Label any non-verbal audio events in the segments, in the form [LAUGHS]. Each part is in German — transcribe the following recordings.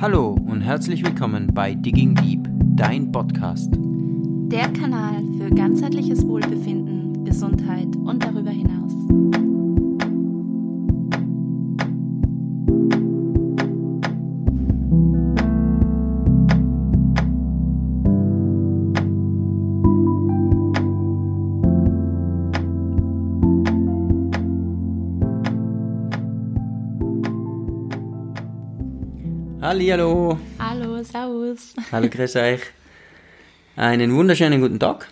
Hallo und herzlich willkommen bei Digging Deep, dein Podcast. Der Kanal für ganzheitliches Wohlbefinden, Gesundheit und darüber hinaus. Hallihallo. Hallo, Servus. Hallo, grüß euch. Einen wunderschönen guten Tag.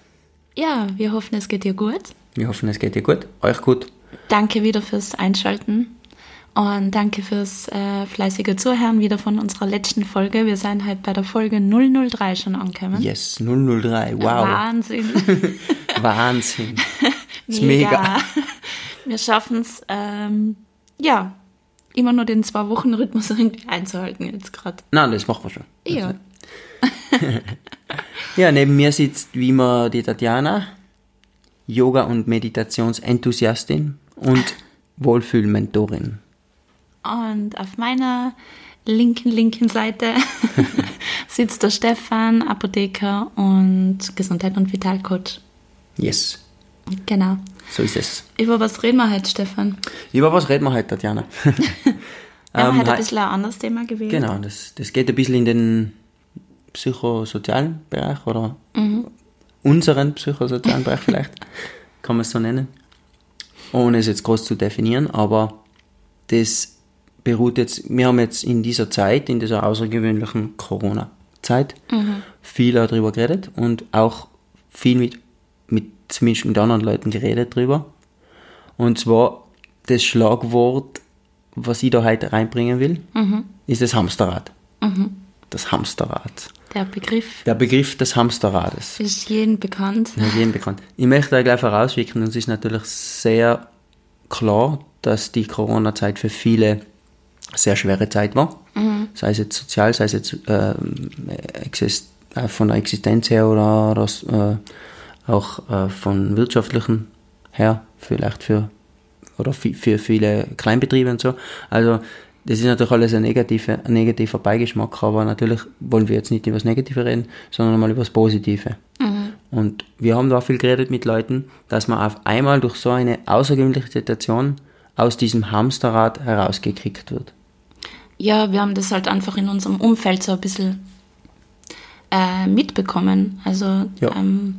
Ja, wir hoffen, es geht dir gut. Wir hoffen, es geht dir gut. Euch gut. Danke wieder fürs Einschalten und danke fürs äh, fleißige Zuhören wieder von unserer letzten Folge. Wir sind halt bei der Folge 003 schon angekommen. Yes, 003. Wow. Wahnsinn. [LAUGHS] Wahnsinn. [LAUGHS] ist mega. Wir schaffen es, ähm, ja, immer nur den Zwei-Wochen-Rhythmus [LAUGHS] irgendwie einzuhalten jetzt gerade. Nein, das machen wir schon. Ja. [LAUGHS] Ja, neben mir sitzt wie immer die Tatjana, Yoga- und Meditationsenthusiastin und Wohlfühlmentorin. Und auf meiner linken, linken Seite [LAUGHS] sitzt der Stefan, Apotheker und Gesundheit- und Vitalcoach. Yes, Genau. So ist es. Über was reden wir heute, Stefan? Über was reden wir heute, Tatjana? [LAUGHS] [LAUGHS] Wir haben Ähm, heute ein bisschen ein anderes Thema gewählt. Genau, das, das geht ein bisschen in den psychosozialen Bereich oder unseren psychosozialen [LAUGHS] Bereich vielleicht, kann man es so nennen, ohne es jetzt groß zu definieren, aber das beruht jetzt, wir haben jetzt in dieser Zeit, in dieser außergewöhnlichen Corona-Zeit, viel darüber geredet und auch viel mit, zumindest mit anderen Leuten geredet drüber. Und zwar das Schlagwort, was ich da heute reinbringen will, ist das Hamsterrad. Das Hamsterrad. Der Begriff Der Begriff des Hamsterrades. ist jedem bekannt. Ja, jedem bekannt. Ich möchte da gleich vorausschicken, und es ist natürlich sehr klar, dass die Corona-Zeit für viele sehr schwere Zeit war. Sei es jetzt sozial, sei es jetzt ähm, äh, von der Existenz her oder, oder äh, auch äh, von wirtschaftlichen her, vielleicht für oder für viele Kleinbetriebe und so. Also das ist natürlich alles ein, negative, ein negativer Beigeschmack, aber natürlich wollen wir jetzt nicht über das Negative reden, sondern mal über das Positive. Und wir haben da viel geredet mit Leuten, dass man auf einmal durch so eine außergewöhnliche Situation aus diesem Hamsterrad herausgekickt wird. Ja, wir haben das halt einfach in unserem Umfeld so ein bisschen äh, mitbekommen. Also Ja. ähm,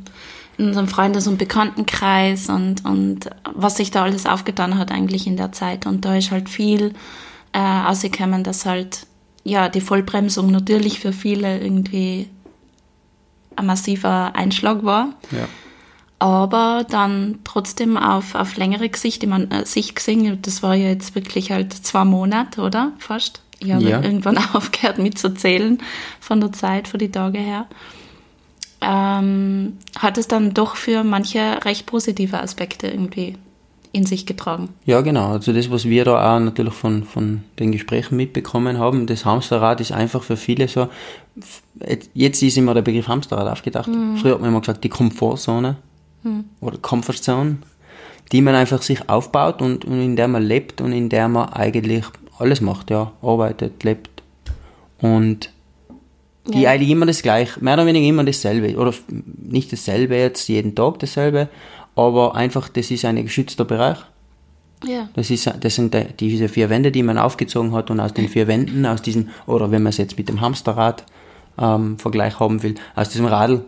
in unserem Freundes- und Bekanntenkreis und, und was sich da alles aufgetan hat eigentlich in der Zeit. Und da ist halt viel äh, ausgekommen, dass halt ja die Vollbremsung natürlich für viele irgendwie ein massiver Einschlag war. Ja. Aber dann trotzdem auf, auf längere Sicht, ich meine, äh, Sicht gesehen, das war ja jetzt wirklich halt zwei Monate, oder? Fast. Ich habe Ja. irgendwann [LAUGHS] aufgehört mitzuzählen von der Zeit, von die Tage her. Ähm, hat es dann doch für manche recht positive Aspekte irgendwie in sich getragen. Ja, genau. Also das, was wir da auch natürlich von, von den Gesprächen mitbekommen haben, das Hamsterrad ist einfach für viele so, jetzt ist immer der Begriff Hamsterrad aufgedacht. Früher hat man immer gesagt, die Komfortzone oder Comfort Zone, die man einfach sich aufbaut und, und in der man lebt und in der man eigentlich alles macht, ja, arbeitet, lebt und die Ja. eigentlich immer das gleiche, mehr oder weniger immer dasselbe. Oder nicht dasselbe jetzt jeden Tag dasselbe, aber einfach, das ist ein geschützter Bereich. Ja. Das, ist, das sind die- diese vier Wände, die man aufgezogen hat und aus den vier Wänden, aus diesem, oder wenn man es jetzt mit dem Hamsterrad ähm, Vergleich haben will, aus diesem Radl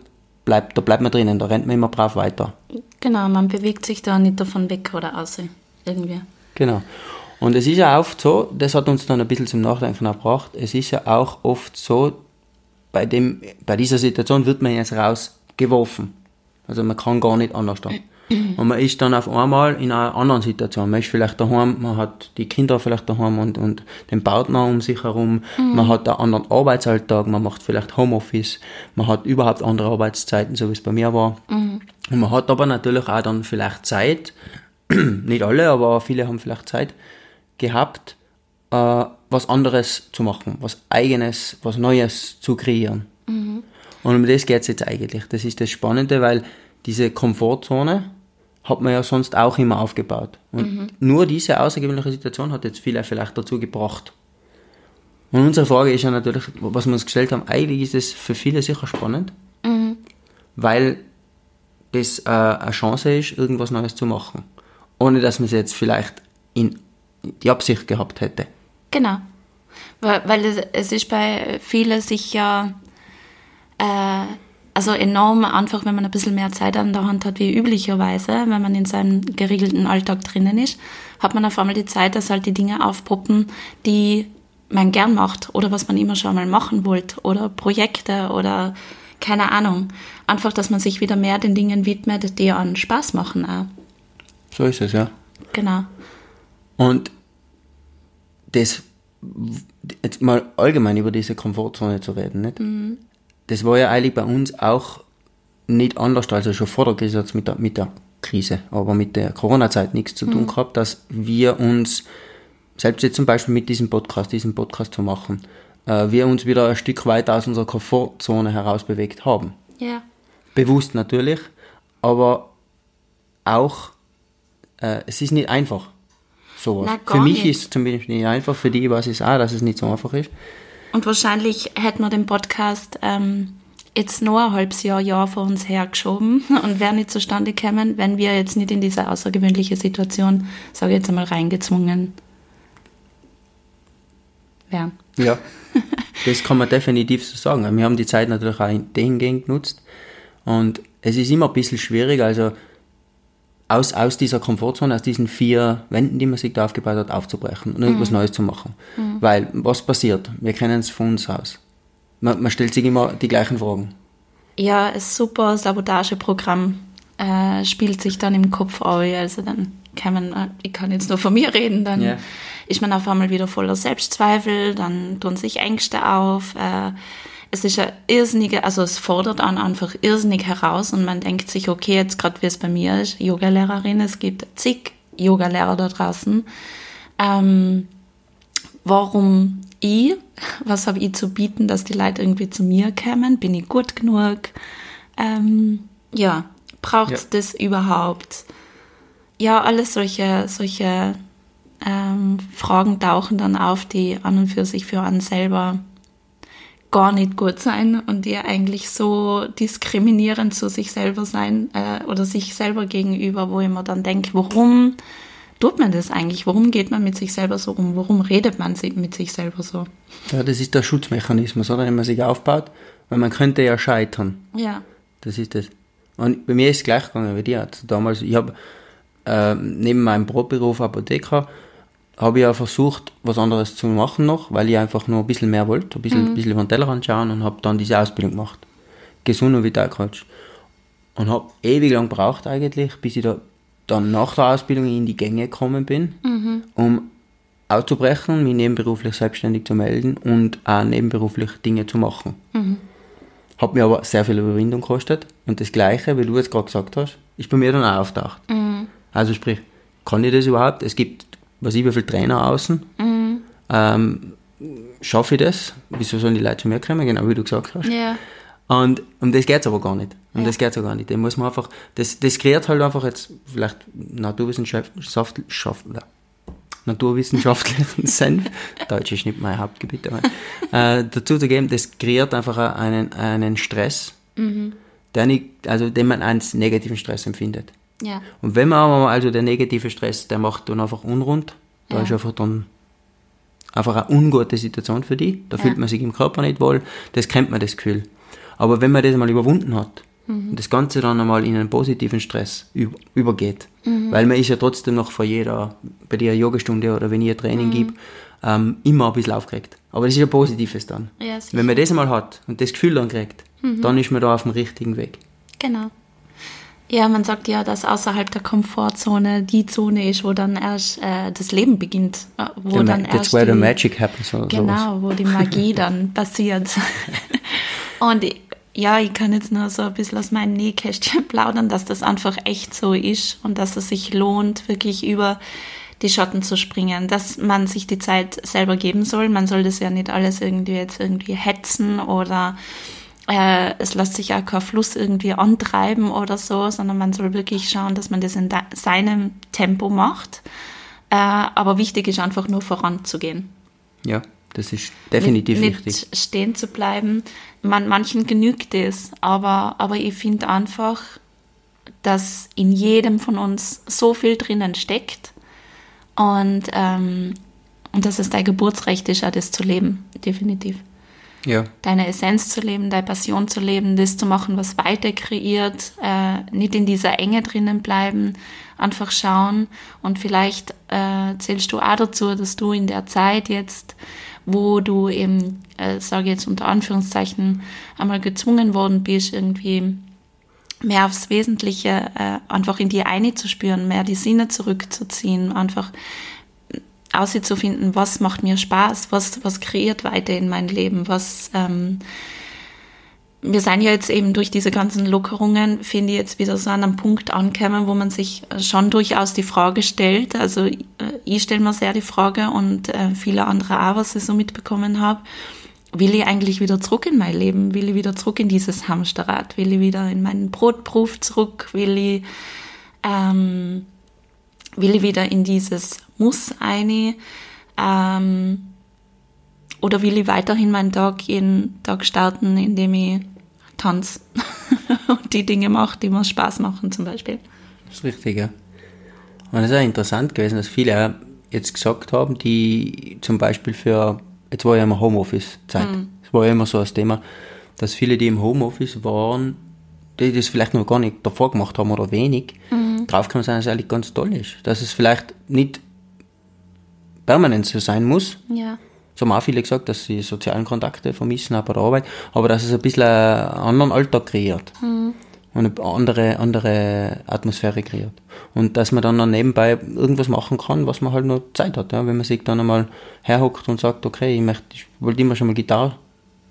bleibt, da bleibt man drinnen, da rennt man immer brav weiter. Genau, man bewegt sich da nicht davon weg oder aus. Irgendwie. Genau. Und es ist ja oft so, das hat uns dann ein bisschen zum Nachdenken gebracht, es ist ja auch oft so, bei, dem, bei dieser Situation wird man jetzt rausgeworfen. Also man kann gar nicht anders dann. Und man ist dann auf einmal in einer anderen Situation. Man ist vielleicht daheim, man hat die Kinder vielleicht daheim und, und den Partner um sich herum, man hat einen anderen Arbeitsalltag, man macht vielleicht Homeoffice, man hat überhaupt andere Arbeitszeiten, so wie es bei mir war. Und man hat aber natürlich auch dann vielleicht Zeit, [CLEARS THROAT] nicht alle, aber viele haben vielleicht Zeit gehabt, äh, was anderes zu machen, was eigenes, was Neues zu kreieren. Und um das geht es jetzt eigentlich. Das ist das Spannende, weil diese Komfortzone hat man ja sonst auch immer aufgebaut. Und nur diese außergewöhnliche Situation hat jetzt viele vielleicht dazu gebracht. Und unsere Frage ist ja natürlich, was wir uns gestellt haben, eigentlich ist es für viele sicher spannend, weil das äh, eine Chance ist, irgendwas Neues zu machen. Ohne dass man es jetzt vielleicht in die Absicht gehabt hätte. Genau. Weil, weil es, es ist bei vielen sicher äh, also enorm einfach, wenn man ein bisschen mehr Zeit an der Hand hat wie üblicherweise, wenn man in seinem geregelten Alltag drinnen ist, hat man auf einmal die Zeit, dass halt die Dinge aufpoppen, die man gern macht oder was man immer schon mal machen wollte oder Projekte oder keine Ahnung. Einfach, dass man sich wieder mehr den Dingen widmet, die einen Spaß machen auch. So ist es, ja. Genau. Und das, jetzt mal allgemein über diese Komfortzone zu reden, nicht? Das war ja eigentlich bei uns auch nicht anders, also schon vor der Krise mit der, mit der Krise, aber mit der Corona-Zeit nichts zu tun gehabt, dass wir uns, selbst jetzt zum Beispiel mit diesem Podcast, diesen Podcast zu machen, äh, wir uns wieder ein Stück weit aus unserer Komfortzone herausbewegt haben. Ja. Bewusst natürlich, aber auch, äh, es ist nicht einfach. Sowas. Na, für mich nicht. ist es zumindest nicht einfach, für die weiß ich es auch, dass es nicht so einfach ist. Und wahrscheinlich hätten wir den Podcast ähm, jetzt noch ein halbes Jahr, Jahr vor uns hergeschoben [LAUGHS] und wäre nicht zustande gekommen, wenn wir jetzt nicht in diese außergewöhnliche Situation, sage ich jetzt einmal, reingezwungen wären. Ja, [LAUGHS] das kann man definitiv so sagen. Wir haben die Zeit natürlich auch dahingehend genutzt. Und es ist immer ein bisschen schwierig, also aus, aus dieser Komfortzone, aus diesen vier Wänden, die man sich da aufgebaut hat, aufzubrechen und irgendwas Neues zu machen. Weil, was passiert? Wir kennen es von uns aus. Man, man stellt sich immer die gleichen Fragen. Ja, ein super Sabotageprogramm äh, spielt sich dann im Kopf auf. Also dann kann man, äh, ich kann jetzt nur von mir reden, dann Ja. ist man auf einmal wieder voller Selbstzweifel, dann tun sich Ängste auf. Äh, es ist ja irrsinnige, also es fordert einen einfach irrsinnig heraus und man denkt sich, okay, jetzt gerade wie es bei mir ist, Yogalehrerin, es gibt zig Yogalehrer da draußen. Ähm, warum ich? Was habe ich zu bieten, dass die Leute irgendwie zu mir kommen? Bin ich gut genug? Ähm, ja, braucht es Ja. das überhaupt? Ja, alles solche, solche ähm, Fragen tauchen dann auf, die an und für sich für einen selber gar nicht gut sein und die eigentlich so diskriminierend zu sich selber sein äh, oder sich selber gegenüber, wo ich mir dann denke, warum tut man das eigentlich? Warum geht man mit sich selber so um? Warum redet man mit sich selber so? Ja, das ist der Schutzmechanismus, oder? Den man sich aufbaut, weil man könnte ja scheitern. Ja. Das ist das. Und bei mir ist es gleich gegangen wie dir. Also damals, ich habe äh, neben meinem Brotberuf Apotheker, habe ich ja versucht, was anderes zu machen noch, weil ich einfach nur ein bisschen mehr wollte, ein bisschen, ein bisschen über den Tellerrand schauen und habe dann diese Ausbildung gemacht. Gesund und Vitalcoach. Und habe ewig lang gebraucht eigentlich, bis ich da dann nach der Ausbildung in die Gänge gekommen bin, um auszubrechen, mich nebenberuflich selbstständig zu melden und auch nebenberuflich Dinge zu machen. Hat mir aber sehr viel Überwindung gekostet. Und das Gleiche, wie du jetzt gerade gesagt hast, ist bei mir dann auch auftaucht. Also sprich, kann ich das überhaupt? Es gibt, was ich, wie viele Trainer außen. Ähm, schaffe ich das? Wieso sollen die Leute zu mir kommen? Genau wie du gesagt hast. Ja. Und um das geht's aber gar nicht. Um Ja. das geht's auch gar nicht. Den muss man einfach, das, das kreiert halt einfach jetzt vielleicht Naturwissenschaft, Schaff- naturwissenschaftlichen [LAUGHS] Senf. Deutsch ist nicht mein Hauptgebiet, aber äh, dazu zu geben, das kreiert einfach einen, einen Stress, der nicht, also den man als negativen Stress empfindet. Ja. Und wenn man aber also der negative Stress, der macht dann einfach unrund, da Ja. ist einfach dann einfach eine ungute Situation für die, da fühlt man sich im Körper nicht wohl, das kennt man das Gefühl. Aber wenn man das mal überwunden hat und das Ganze dann einmal in einen positiven Stress üb- übergeht, weil man ist ja trotzdem noch vor jeder, bei der Yogastunde oder wenn ich ein Training gebe, ähm, immer ein bisschen aufgeregt. Aber das ist ja Positives dann. Ja, wenn man das einmal hat und das Gefühl dann kriegt, dann ist man da auf dem richtigen Weg. Genau. Ja, man sagt ja, dass außerhalb der Komfortzone die Zone ist, wo dann erst äh, das Leben beginnt. äh, Wo The ma- dann That's erst where the die, magic happens. Oder sowas. Genau, wo die Magie [LAUGHS] dann passiert. [LAUGHS] Und ja, ich kann jetzt nur so ein bisschen aus meinem Nähkästchen [LAUGHS] plaudern, dass das einfach echt so ist und dass es sich lohnt, wirklich über die Schotten zu springen, dass man sich die Zeit selber geben soll. Man soll das ja nicht alles irgendwie jetzt irgendwie hetzen oder äh, es lässt sich auch kein Fluss irgendwie antreiben oder so, sondern man soll wirklich schauen, dass man das in seinem Tempo macht. Äh, aber wichtig ist einfach nur voranzugehen. Ja, Das ist definitiv nicht, wichtig. Nicht stehen zu bleiben. Man, manchen genügt es, aber, aber ich finde einfach, dass in jedem von uns so viel drinnen steckt und, ähm, und dass es dein Geburtsrecht ist, auch das zu leben, definitiv. Ja. Deine Essenz zu leben, deine Passion zu leben, das zu machen, was weiter kreiert, äh, nicht in dieser Enge drinnen bleiben, einfach schauen und vielleicht äh, zählst du auch dazu, dass du in der Zeit jetzt, wo du eben, äh, sage jetzt unter Anführungszeichen, einmal gezwungen worden bist, irgendwie mehr aufs Wesentliche, äh, einfach in die eine zu spüren, mehr die Sinne zurückzuziehen, einfach auszufinden, was macht mir Spaß, was, was kreiert weiter in mein Leben, was, ähm, wir sind ja jetzt eben durch diese ganzen Lockerungen, finde ich, jetzt wieder so an einem Punkt angekommen, wo man sich schon durchaus die Frage stellt. Also äh, ich stelle mir sehr die Frage und äh, viele andere auch, was ich so mitbekommen habe. Will ich eigentlich wieder zurück in mein Leben? Will ich wieder zurück in dieses Hamsterrad? Will ich wieder in meinen Brotberuf zurück? Will ich, ähm, will ich wieder in dieses Muss eine? Ähm, oder will ich weiterhin meinen Tag jeden Tag starten, indem ich tanze [LAUGHS] und die Dinge mache, die mir Spaß machen zum Beispiel? Das ist richtig, ja. Und es ist auch interessant gewesen, dass viele jetzt gesagt haben, die zum Beispiel für, jetzt war ja immer Homeoffice-Zeit, Mhm. das war ja immer so das Thema, dass viele, die im Homeoffice waren, die das vielleicht noch gar nicht davor gemacht haben oder wenig, Mhm. Drauf kann man sagen, dass es eigentlich ganz toll ist. Dass es vielleicht nicht permanent so sein muss, Ja. das haben auch viele gesagt, dass sie sozialen Kontakte vermissen auch bei der Arbeit, aber dass es ein bisschen einen anderen Alltag kreiert. Und eine andere, andere Atmosphäre kreiert. Und dass man dann noch nebenbei irgendwas machen kann, was man halt noch Zeit hat. Ja? Wenn man sich dann einmal herhockt und sagt, okay, ich möchte, ich wollte immer schon mal Gitarre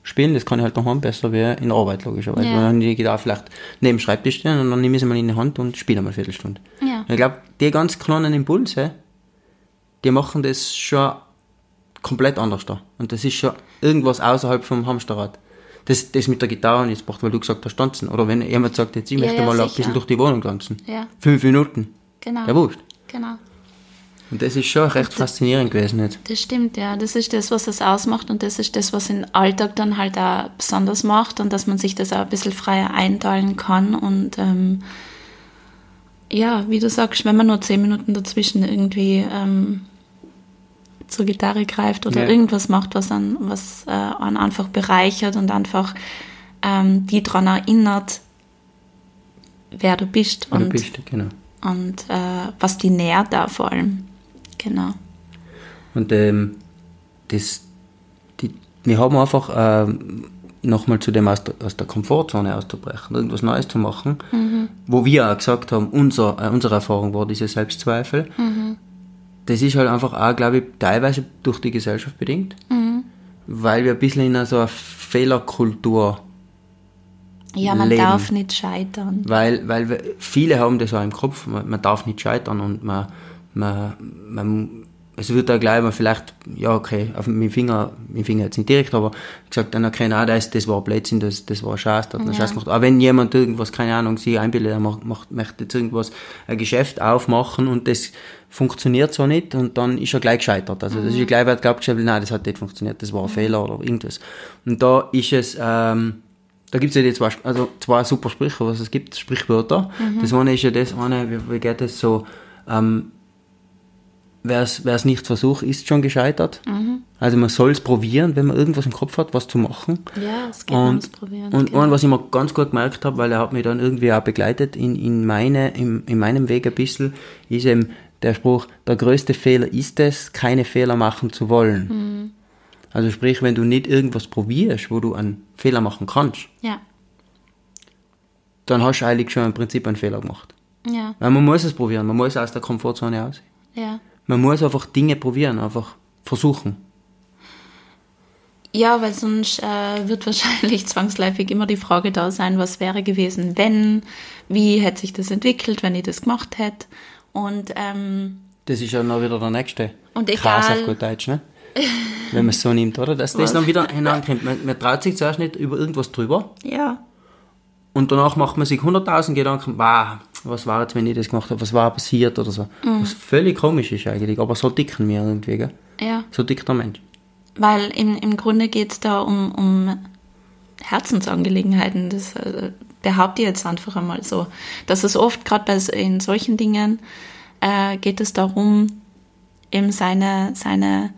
spielen, das kann ich halt daheim besser wie in der Arbeit, logischerweise. Ja. Weil dann die Gitarre vielleicht neben dem Schreibtisch stehen und dann nehme ich sie mal in die Hand und spiele mal eine Viertelstunde. Ja. Ich glaube, die ganz kleinen Impulse, die machen das schon komplett anders da. Und das ist schon irgendwas außerhalb vom Hamsterrad. Das, das mit der Gitarre und jetzt braucht, weil du gesagt hast, tanzen. Oder wenn jemand sagt, jetzt ich Ja, möchte ja, mal ein sicher. bisschen durch die Wohnung tanzen. Ja. Fünf Minuten. Genau. Ja, wurscht. Genau. Und das ist schon recht faszinierend gewesen jetzt. Das stimmt, ja. Das ist das, was es ausmacht und das ist das, was den Alltag dann halt auch besonders macht und dass man sich das auch ein bisschen freier einteilen kann und ähm, ja, wie du sagst, wenn man nur zehn Minuten dazwischen irgendwie ähm, zur Gitarre greift oder Ja. irgendwas macht, was an was äh, einen einfach bereichert und einfach ähm, die daran erinnert, wer du bist Und, und, du bist, genau. und äh, was die nährt da vor allem. Genau. Und ähm, das, die, wir haben einfach ähm, nochmal zu dem aus der, aus der Komfortzone auszubrechen, irgendwas Neues zu machen, wo wir auch gesagt haben, unser, äh, unsere Erfahrung war diese Selbstzweifel. Das ist halt einfach auch, glaube ich, teilweise durch die Gesellschaft bedingt, weil wir ein bisschen in einer so einer Fehlerkultur Ja, man Leben. darf nicht scheitern. weil, weil wir, viele haben das auch im Kopf, man, man darf nicht scheitern und man, man, man es wird da gleich mal vielleicht, ja okay, auf meinen Finger, mein Finger jetzt nicht direkt, aber gesagt, dann okay, nein, das, das war Blödsinn, das, das war Scheiß, das hat man Ja. Scheiß gemacht. Aber wenn jemand irgendwas, keine Ahnung, sich einbildet, er macht, macht, möchte jetzt irgendwas, ein Geschäft aufmachen und das funktioniert so nicht und dann ist er gleich gescheitert. Also das ist gleich, wer glaubt, nein, das hat nicht funktioniert, das war ein Fehler oder irgendwas. Und da ist es, ähm, da gibt es ja die zwei, also zwei super Sprüche, was es gibt, Sprichwörter. Das eine ist ja das eine, wie, wie geht das so, ähm, wer es nicht versucht, ist schon gescheitert. Also man soll es probieren, wenn man irgendwas im Kopf hat, was zu machen. Ja, es geht Und, Probieren. und genau. ein, was ich mir ganz gut gemerkt habe, weil er hat mich dann irgendwie auch begleitet in, in, meine, in, in meinem Weg ein bisschen, ist eben der Spruch, der größte Fehler ist es, keine Fehler machen zu wollen. Also sprich, wenn du nicht irgendwas probierst, wo du einen Fehler machen kannst, ja, dann hast du eigentlich schon im Prinzip einen Fehler gemacht. ja, Weil man muss es probieren, man muss aus der Komfortzone aus. ja. Man muss einfach Dinge probieren, einfach versuchen. Ja, weil sonst äh, wird wahrscheinlich [LAUGHS] zwangsläufig immer die Frage da sein, was wäre gewesen, wenn, wie hätte sich das entwickelt, wenn ich das gemacht hätte. Und ähm, Das ist ja noch wieder der nächste. Und Krass egal- auf gut Deutsch, ne? [LAUGHS] Wenn man es so nimmt, oder? Dass das dann wieder hinankommt. Man, man traut sich zuerst nicht über irgendwas drüber ja, und danach macht man sich 100.000 Gedanken, wow, was war jetzt, wenn ich das gemacht habe, was war passiert oder so. Mhm. Was völlig komisch ist eigentlich, aber so ticken wir irgendwie, gell? ja, So tickt der Mensch. weil im, im Grunde geht es da um, um Herzensangelegenheiten. Das äh, behaupte ich jetzt einfach einmal so. Dass es oft, gerade bei in solchen Dingen, äh, geht es darum, eben seine, seine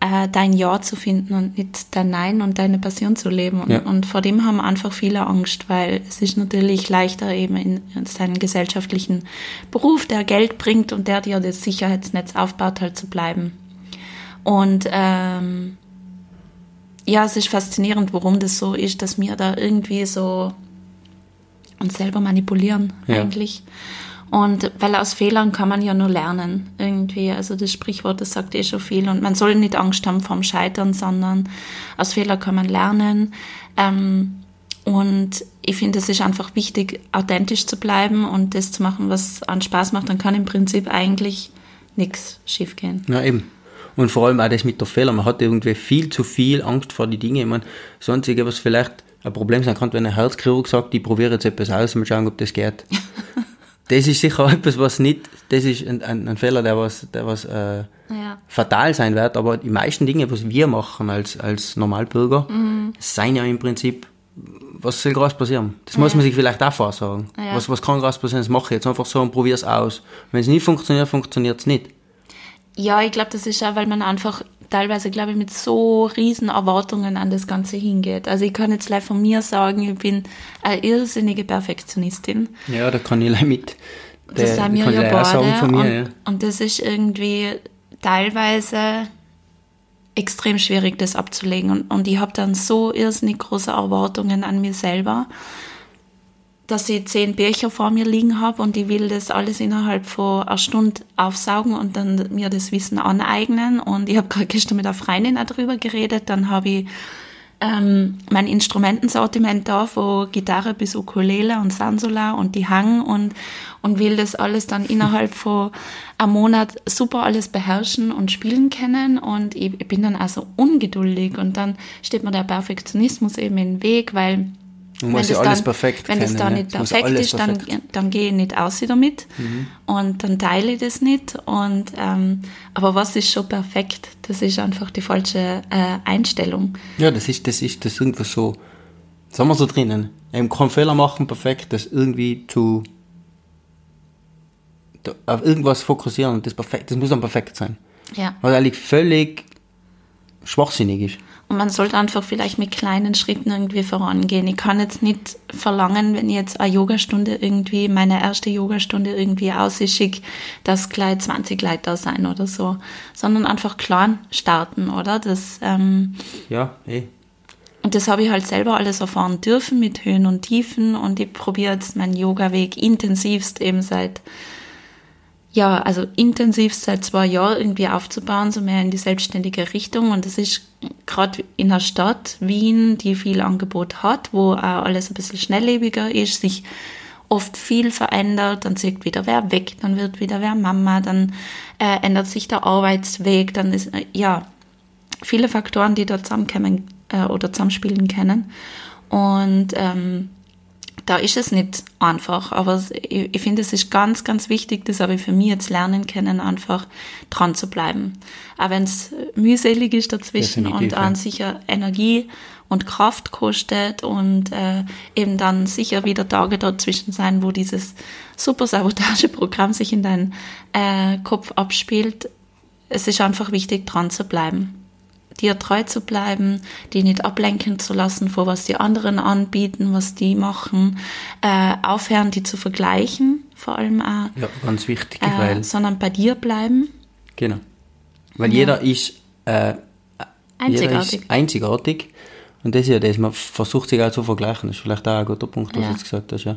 äh, dein Ja zu finden und nicht dein Nein und deine Passion zu leben. Und, ja. und, vor dem haben einfach viele Angst, weil es ist natürlich leichter eben in, in seinem gesellschaftlichen Beruf, der Geld bringt und der dir das Sicherheitsnetz aufbaut, halt zu bleiben. Und ähm, ja, es ist faszinierend, warum das so ist, dass wir da irgendwie so uns selber manipulieren ja. eigentlich. Und weil aus Fehlern kann man ja nur lernen, irgendwie. Also das Sprichwort, das sagt eh schon viel. Und man soll nicht Angst haben vorm Scheitern, sondern aus Fehlern kann man lernen. Ähm, und ich finde, es ist einfach wichtig, authentisch zu bleiben und das zu machen, was an Spaß macht. Dann kann im Prinzip eigentlich nichts schiefgehen. Ja, eben. Und vor allem auch das mit der Fehler. Man hat irgendwie viel zu viel Angst vor die Dinge. Ich meine, das Einzige, was vielleicht ein Problem sein kann, wenn ein Herzchirurg sagt, ich probiere jetzt etwas aus, mal schauen, ob das geht. [LAUGHS] das ist sicher [LAUGHS] etwas, was nicht, das ist ein, ein, ein Fehler, der was, der was äh, ja. fatal sein wird, aber die meisten Dinge, was wir machen als, als Normalbürger, mhm. seien ja im Prinzip, was soll groß passieren? Das ja. muss man sich vielleicht auch vorsagen. Ja. Was, was kann groß passieren? Das mache ich jetzt einfach so und probiere es aus. Wenn es nicht funktioniert, funktioniert es nicht. Ja, ich glaube, das ist auch, weil man einfach teilweise, glaube ich, mit so riesen Erwartungen an das Ganze hingeht. Also ich kann jetzt gleich von mir sagen, ich bin eine irrsinnige Perfektionistin. Ja, da kann ich mit. Der, das sind wir ja beide. Mir, und, ja. und das ist irgendwie teilweise extrem schwierig, das abzulegen. Und, und ich habe dann so irrsinnig große Erwartungen an mir selber dass ich zehn Bücher vor mir liegen habe und ich will das alles innerhalb von einer Stunde aufsaugen und dann mir das Wissen aneignen. Und ich habe gerade gestern mit einer Freundin darüber geredet. Dann habe ich ähm, mein Instrumentensortiment da, von Gitarre bis Ukulele und Sansola und die Hang und, und will das alles dann innerhalb [LAUGHS] von einem Monat super alles beherrschen und spielen können. Und ich, ich bin dann also ungeduldig und dann steht mir der Perfektionismus eben im Weg, weil man muss ja alles dann, perfekt Wenn es da nicht perfekt ist, dann, dann gehe ich nicht aus damit mhm. und dann teile ich das nicht. Und, ähm, aber was ist schon perfekt? Das ist einfach die falsche äh, Einstellung. Ja, das ist, das ist das irgendwo so, sagen wir so drinnen, eben keinen Fehler machen, perfekt, das irgendwie zu auf irgendwas fokussieren und das perfekt, das muss dann perfekt sein. Ja. Was eigentlich völlig schwachsinnig ist. Und man sollte einfach vielleicht mit kleinen Schritten irgendwie vorangehen. Ich kann jetzt nicht verlangen, wenn ich jetzt eine Yogastunde irgendwie, meine erste Yogastunde irgendwie ausschicke, dass gleich 20 Leute da sein oder so. Sondern einfach klein starten, oder? Das, ähm, ja, eh. Und das habe ich halt selber alles erfahren dürfen mit Höhen und Tiefen und ich probiere jetzt meinen Yoga-Weg intensivst eben seit ja, also intensiv seit zwei Jahren irgendwie aufzubauen, so mehr in die selbstständige Richtung. Und das ist gerade in der Stadt Wien, die viel Angebot hat, wo auch alles ein bisschen schnelllebiger ist, sich oft viel verändert, dann zieht wieder wer weg, dann wird wieder wer Mama, dann äh, ändert sich der Arbeitsweg, dann ist, äh, ja, viele Faktoren, die da zusammenkommen äh, oder zusammenspielen können. Und ähm, da ist es nicht einfach, aber ich, ich finde, es ist ganz, ganz wichtig, das habe ich für mich jetzt lernen können, einfach dran zu bleiben. Auch wenn es mühselig ist dazwischen Definitiv, und an ja. sicher Energie und Kraft kostet und äh, eben dann sicher wieder Tage dazwischen sein, wo dieses super Sabotageprogramm sich in deinen äh, Kopf abspielt. Es ist einfach wichtig, dran zu bleiben dir treu zu bleiben, die nicht ablenken zu lassen vor was die anderen anbieten, was die machen, äh, aufhören, die zu vergleichen, vor allem auch. Ja, ganz wichtig, äh, weil. Sondern bei dir bleiben. Genau. Weil ja. jeder ist, äh, einzigartig. Jeder ist einzigartig. Und das ist ja das, man versucht sich auch zu vergleichen. Das ist vielleicht auch ein guter Punkt, was ja. du jetzt gesagt hast, ja.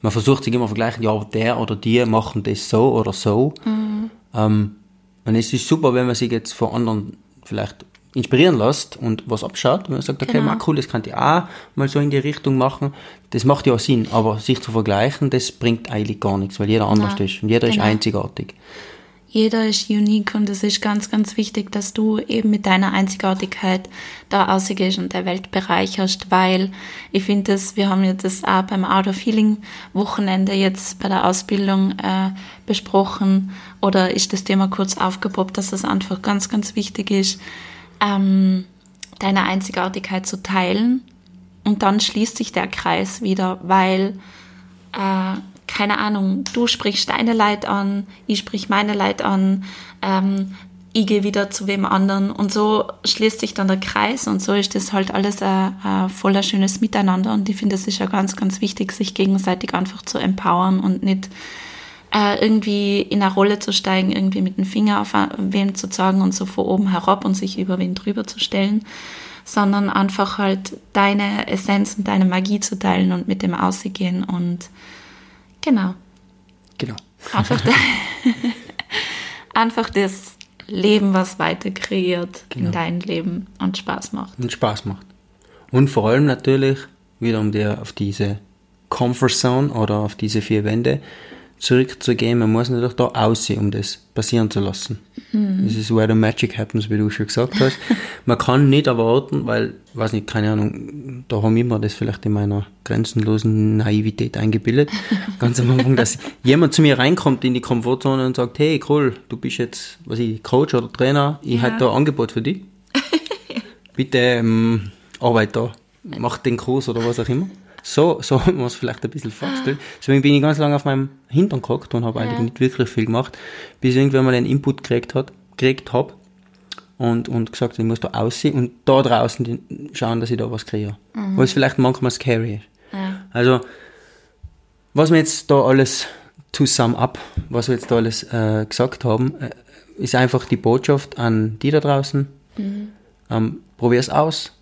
Man versucht sich immer zu vergleichen, ja, der oder die machen das so oder so. Mhm. Ähm, und es ist super, wenn man sich jetzt von anderen vielleicht inspirieren lässt und was abschaut und man sagt, okay, genau. cool, das kann ich auch mal so in die Richtung machen, das macht ja auch Sinn, aber sich zu vergleichen, das bringt eigentlich gar nichts, weil jeder anders ja, ist und jeder genau. ist einzigartig. Jeder ist unique und es ist ganz, ganz wichtig, dass du eben mit deiner Einzigartigkeit da rausgehst und der Welt bereicherst, weil ich finde das, wir haben ja das auch beim Out of Healing Wochenende jetzt bei der Ausbildung äh, besprochen oder ist das Thema kurz aufgepoppt, dass das einfach ganz, ganz wichtig ist, ähm, deine Einzigartigkeit zu teilen. Und dann schließt sich der Kreis wieder, weil, äh, keine Ahnung, du sprichst deine Leid an, ich sprich meine Leid an, ähm, ich gehe wieder zu wem anderen und so schließt sich dann der Kreis und so ist das halt alles ein, ein voller schönes Miteinander und ich finde, es ist ja ganz, ganz wichtig, sich gegenseitig einfach zu empowern und nicht äh, irgendwie in eine Rolle zu steigen, irgendwie mit dem Finger auf wen zu zeigen und so von oben herab und sich über wen drüber zu stellen, sondern einfach halt deine Essenz und deine Magie zu teilen und mit dem auszugehen und genau. Genau. Einfach, [LAUGHS] einfach das Leben, was weiter kreiert genau. in dein Leben und Spaß macht. Und Spaß macht. Und vor allem natürlich wieder um dir auf diese Comfort Zone oder auf diese vier Wände zurückzugehen. Man muss natürlich da aussehen, um das passieren zu lassen. Mhm. Das ist where the magic happens, wie du schon gesagt hast. [LAUGHS] Man kann nicht erwarten, weil, weiß nicht, keine Ahnung, da haben immer das vielleicht in meiner grenzenlosen Naivität eingebildet. [LAUGHS] Ganz am Anfang, dass jemand zu mir reinkommt in die Komfortzone und sagt, hey, cool, du bist jetzt, was ich, Coach oder Trainer, ich ja. hätte da ein Angebot für dich. [LAUGHS] Bitte ähm, arbeit da, mach den Kurs oder was auch immer. So, so haben wir es vielleicht ein bisschen vorgestellt. Deswegen bin ich ganz lange auf meinem Hintern gehockt und habe ja. eigentlich nicht wirklich viel gemacht, bis irgendwann mal einen Input gekriegt hat, gekriegt habe und, und gesagt, ich muss da aussehen und da draußen schauen, dass ich da was kriege. Mhm. Was vielleicht manchmal scary ist. Ja. Also, was wir jetzt da alles to sum up, was wir jetzt da alles äh, gesagt haben, äh, ist einfach die Botschaft an die da draußen. Mhm. Ähm, probier's aus,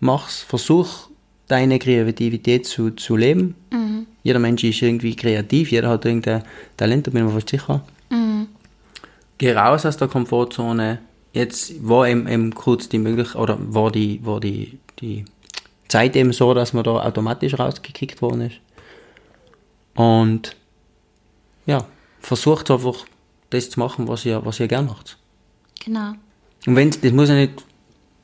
mach's, versuch deine Kreativität zu, zu leben. Mhm. Jeder Mensch ist irgendwie kreativ, jeder hat irgendein Talent, da bin ich mir fast sicher. Mhm. Geh raus aus der Komfortzone. Jetzt war eben, eben kurz die Möglichkeit, oder war die, war die, die Zeit eben so, dass man da automatisch rausgekickt worden ist. Und ja, versucht einfach das zu machen, was ihr, was ihr gern macht. Genau. Und wenn, das muss ja nicht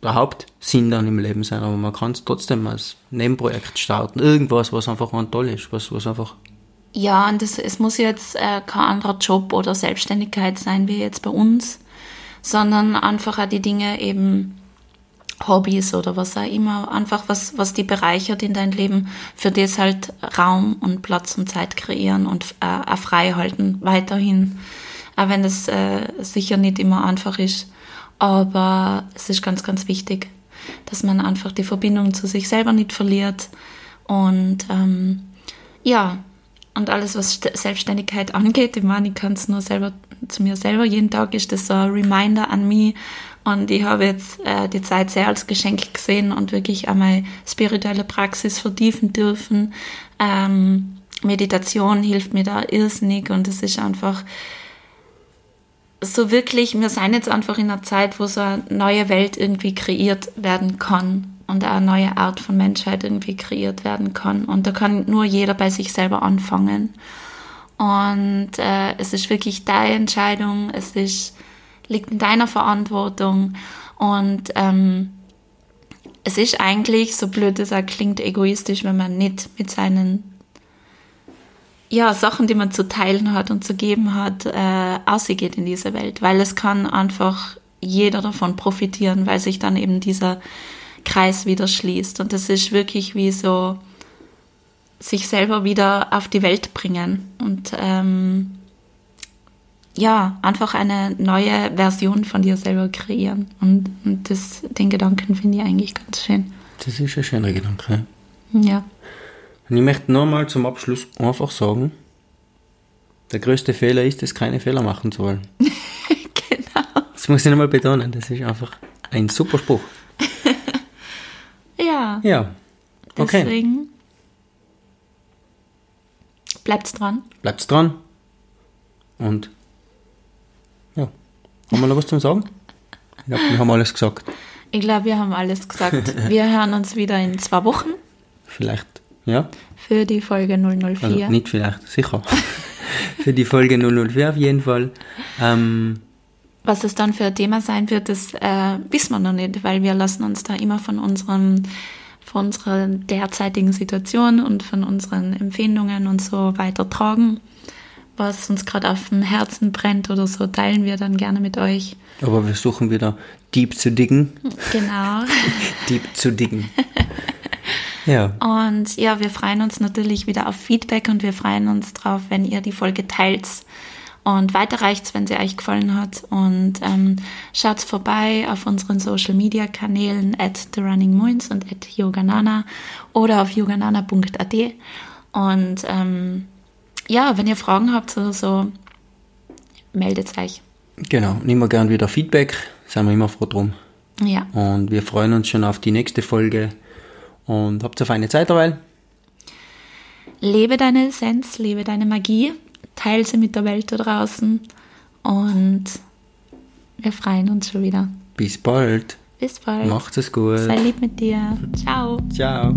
der Hauptsinn dann im Leben sein, aber man kann es trotzdem als Nebenprojekt starten. Irgendwas, was einfach toll ist, was, was einfach. Ja, und das, es muss jetzt äh, kein anderer Job oder Selbstständigkeit sein wie jetzt bei uns, sondern einfach auch die Dinge eben Hobbys oder was auch immer, einfach was, was die bereichert in dein Leben, für das halt Raum und Platz und Zeit kreieren und äh, auch frei halten weiterhin. Auch wenn das äh, sicher nicht immer einfach ist. Aber es ist ganz, ganz wichtig, dass man einfach die Verbindung zu sich selber nicht verliert. Und ähm, ja, und alles, was Selbstständigkeit [LAUGHS] angeht, ich meine, ich kann es nur selber zu mir selber, jeden Tag ist das so ein Reminder an mich. Und ich habe jetzt äh, die Zeit sehr als Geschenk gesehen und wirklich einmal spirituelle Praxis vertiefen dürfen. Ähm, Meditation hilft mir da irrsinnig und es ist einfach so wirklich, wir sind jetzt einfach in einer Zeit, wo so eine neue Welt irgendwie kreiert werden kann und eine neue Art von Menschheit irgendwie kreiert werden kann. Und da kann nur jeder bei sich selber anfangen. Und äh, es ist wirklich deine Entscheidung, es ist, liegt in deiner Verantwortung. Und ähm, es ist eigentlich, so blöd es auch klingt, egoistisch, wenn man nicht mit seinen ja, Sachen, die man zu teilen hat und zu geben hat, äh, ausgeht in dieser Welt, weil es kann einfach jeder davon profitieren, weil sich dann eben dieser Kreis wieder schließt. Und das ist wirklich wie so sich selber wieder auf die Welt bringen und ähm, ja, einfach eine neue Version von dir selber kreieren. Und, und das, den Gedanken finde ich eigentlich ganz schön. Das ist ein schöner Gedanke. Ja. Und ich möchte nochmal zum Abschluss einfach sagen, der größte Fehler ist es, keine Fehler machen zu wollen. [LAUGHS] genau. Das muss ich nochmal betonen, das ist einfach ein super Spruch. [LAUGHS] ja. Ja. Okay. Deswegen bleibt's dran. Bleibt's dran. Und ja. Haben wir noch was zum Sagen? Ich glaube, wir haben alles gesagt. Ich glaube, wir haben alles gesagt. [LAUGHS] Wir hören uns wieder in zwei Wochen. Vielleicht ja. Für die Folge 004. Also nicht vielleicht, sicher. [LAUGHS] für die Folge 004 auf jeden Fall. Ähm, was es dann für ein Thema sein wird, das äh, wissen wir noch nicht, weil wir lassen uns da immer von unserem von unserer derzeitigen Situation und von unseren Empfindungen und so weiter tragen, was uns gerade auf dem Herzen brennt oder so, teilen wir dann gerne mit euch. Aber wir suchen wieder deep zu diggen. Genau. [LAUGHS] deep zu diggen. [LAUGHS] Ja. Und ja, wir freuen uns natürlich wieder auf Feedback und wir freuen uns drauf, wenn ihr die Folge teilt und weiterreicht, wenn sie euch gefallen hat. Und ähm, schaut vorbei auf unseren Social Media Kanälen at The Running Moons und at Yoganana oder auf yoganana.at. Und ähm, ja, wenn ihr Fragen habt oder so, meldet euch. Genau, und immer gern wieder Feedback, sind wir immer froh drum. Ja. Und wir freuen uns schon auf die nächste Folge und habt eine feine Zeit dabei. Lebe deine Essenz, lebe deine Magie, teile sie mit der Welt da draußen und wir freuen uns schon wieder. Bis bald. Bis bald. Macht es gut. Sei lieb mit dir. Ciao. Ciao.